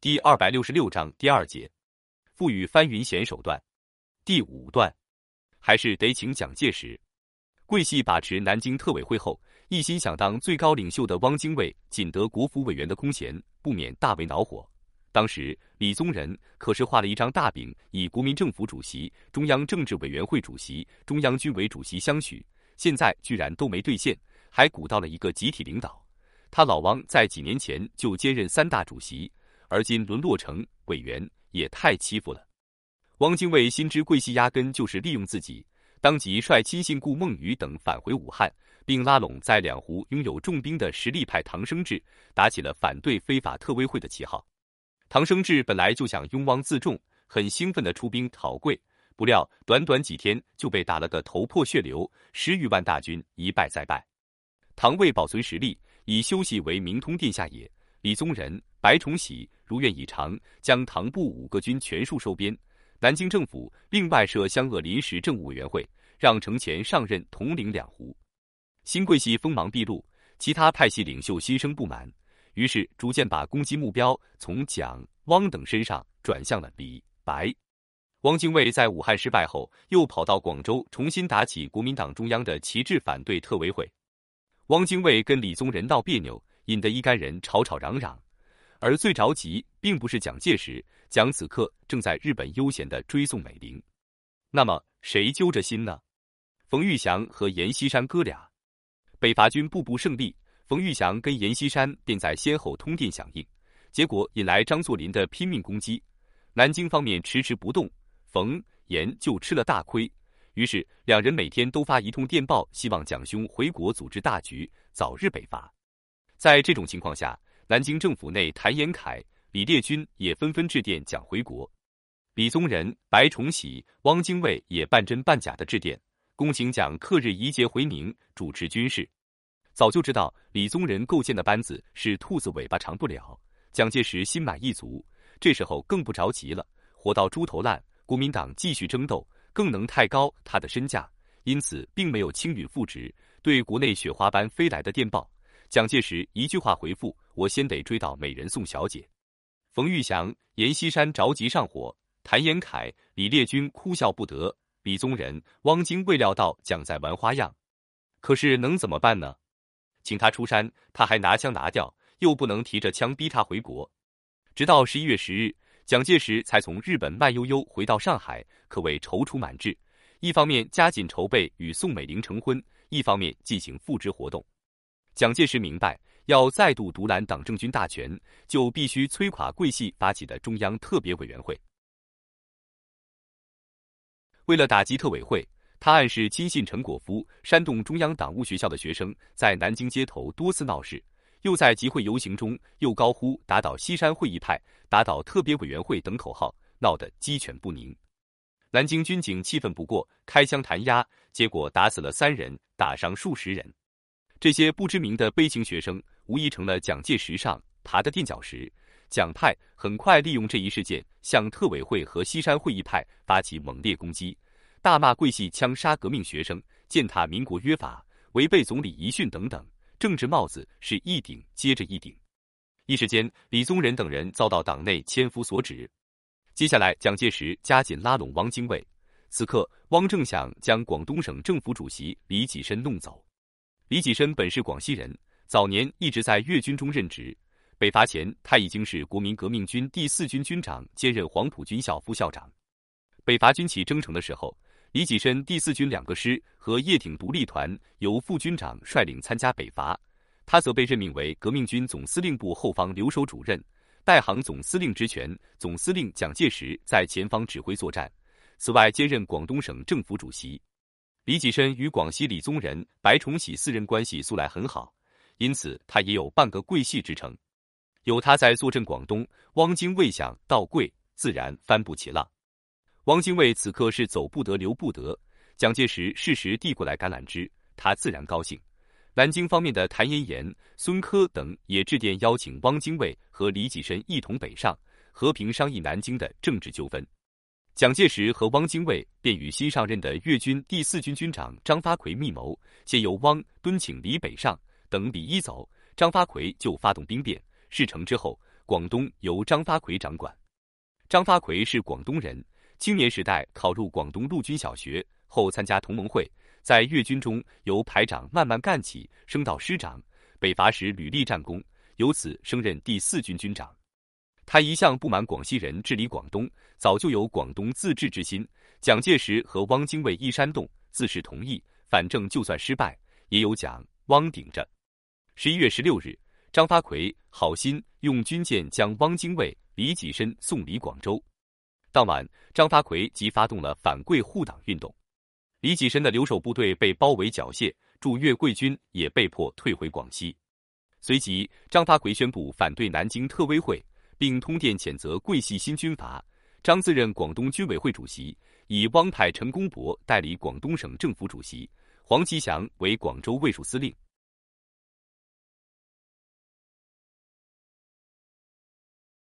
第二百六十六章第二节，赋予翻云险手段。第五段，还是得请蒋介石。桂系把持南京特委会后，一心想当最高领袖的汪精卫，仅得国府委员的空闲，不免大为恼火。当时李宗仁可是画了一张大饼，以国民政府主席、中央政治委员会主席、中央军委主席相许，现在居然都没兑现，还鼓捣了一个集体领导。他老汪在几年前就兼任三大主席，而今沦落成委员，也太欺负了。汪精卫心知桂系压根就是利用自己，当即率亲信顾孟余等返回武汉，并拉拢在两湖拥有重兵的实力派唐生智，打起了反对非法特委会的旗号。唐生智本来就想拥汪自重，很兴奋的出兵讨桂，不料短短几天就被打了个头破血流，十余万大军一败再败。唐为保存实力。以休息为明通殿下也。李宗仁、白崇禧如愿以偿，将唐部五个军全数收编。南京政府另外设湘鄂临时政务委员会，让程潜上任统领两湖。新桂系锋芒毕露，其他派系领袖心生不满，于是逐渐把攻击目标从蒋、汪等身上转向了李、白。汪精卫在武汉失败后，又跑到广州重新打起国民党中央的旗帜，反对特委会。汪精卫跟李宗仁闹别扭，引得一干人吵吵嚷嚷，而最着急并不是蒋介石，蒋此刻正在日本悠闲的追送美龄。那么谁揪着心呢？冯玉祥和阎锡山哥俩。北伐军步步胜利，冯玉祥跟阎锡山便在先后通电响应，结果引来张作霖的拼命攻击。南京方面迟迟不动，冯阎就吃了大亏。于是，两人每天都发一通电报，希望蒋兄回国组织大局，早日北伐。在这种情况下，南京政府内谭延闿、李烈钧也纷纷致电蒋回国。李宗仁、白崇禧、汪精卫也半真半假的致电，恭请蒋克日移节回宁，主持军事。早就知道李宗仁构建的班子是兔子尾巴长不了，蒋介石心满意足，这时候更不着急了。活到猪头烂，国民党继续争斗。更能抬高他的身价，因此并没有轻允复职。对国内雪花般飞来的电报，蒋介石一句话回复：“我先得追到美人宋小姐。”冯玉祥、阎锡山着急上火，谭延闿、李烈钧哭笑不得，李宗仁、汪精卫料到蒋在玩花样，可是能怎么办呢？请他出山，他还拿枪拿掉，又不能提着枪逼他回国。直到十一月十日。蒋介石才从日本慢悠悠回到上海，可谓踌躇满志。一方面加紧筹备与宋美龄成婚，一方面进行复职活动。蒋介石明白，要再度独揽党政军大权，就必须摧垮桂系发起的中央特别委员会。为了打击特委会，他暗示亲信陈果夫煽动中央党务学校的学生在南京街头多次闹事。又在集会游行中又高呼“打倒西山会议派，打倒特别委员会”等口号，闹得鸡犬不宁。南京军警气愤不过，开枪弹压，结果打死了三人，打伤数十人。这些不知名的悲情学生，无疑成了蒋介石上爬的垫脚石。蒋派很快利用这一事件，向特委会和西山会议派发起猛烈攻击，大骂桂系枪杀革命学生，践踏民国约法，违背总理遗训等等。政治帽子是一顶接着一顶，一时间，李宗仁等人遭到党内千夫所指。接下来，蒋介石加紧拉拢汪精卫。此刻，汪正想将广东省政府主席李济深弄走。李济深本是广西人，早年一直在粤军中任职。北伐前，他已经是国民革命军第四军军长，兼任黄埔军校副校长。北伐军起征程的时候。李济深第四军两个师和叶挺独立团由副军长率领参加北伐，他则被任命为革命军总司令部后方留守主任，代行总司令职权。总司令蒋介石在前方指挥作战。此外，兼任广东省政府主席。李济深与广西李宗仁、白崇禧四人关系素来很好，因此他也有半个桂系之称。有他在坐镇广东，汪精卫想到桂，自然翻不起浪。汪精卫此刻是走不得留不得，蒋介石适时递过来橄榄枝，他自然高兴。南京方面的谭延炎、孙科等也致电邀请汪精卫和李济深一同北上，和平商议南京的政治纠纷。蒋介石和汪精卫便与新上任的粤军第四军军长张发奎密谋，先由汪敦请李北上，等李一走，张发奎就发动兵变。事成之后，广东由张发奎掌管。张发奎是广东人，青年时代考入广东陆军小学，后参加同盟会，在粤军中由排长慢慢干起，升到师长。北伐时屡立战功，由此升任第四军军长。他一向不满广西人治理广东，早就有广东自治之心。蒋介石和汪精卫一煽动，自是同意，反正就算失败，也有蒋汪顶着。十一月十六日，张发奎好心用军舰将汪精卫、李济深送离广州。当晚，张发奎即发动了反桂护党运动。李济深的留守部队被包围缴械，驻粤桂军也被迫退回广西。随即，张发奎宣布反对南京特委会，并通电谴责桂系新军阀。张自任广东军委会主席，以汪派陈公博代理广东省政府主席，黄其祥为广州卫戍司令。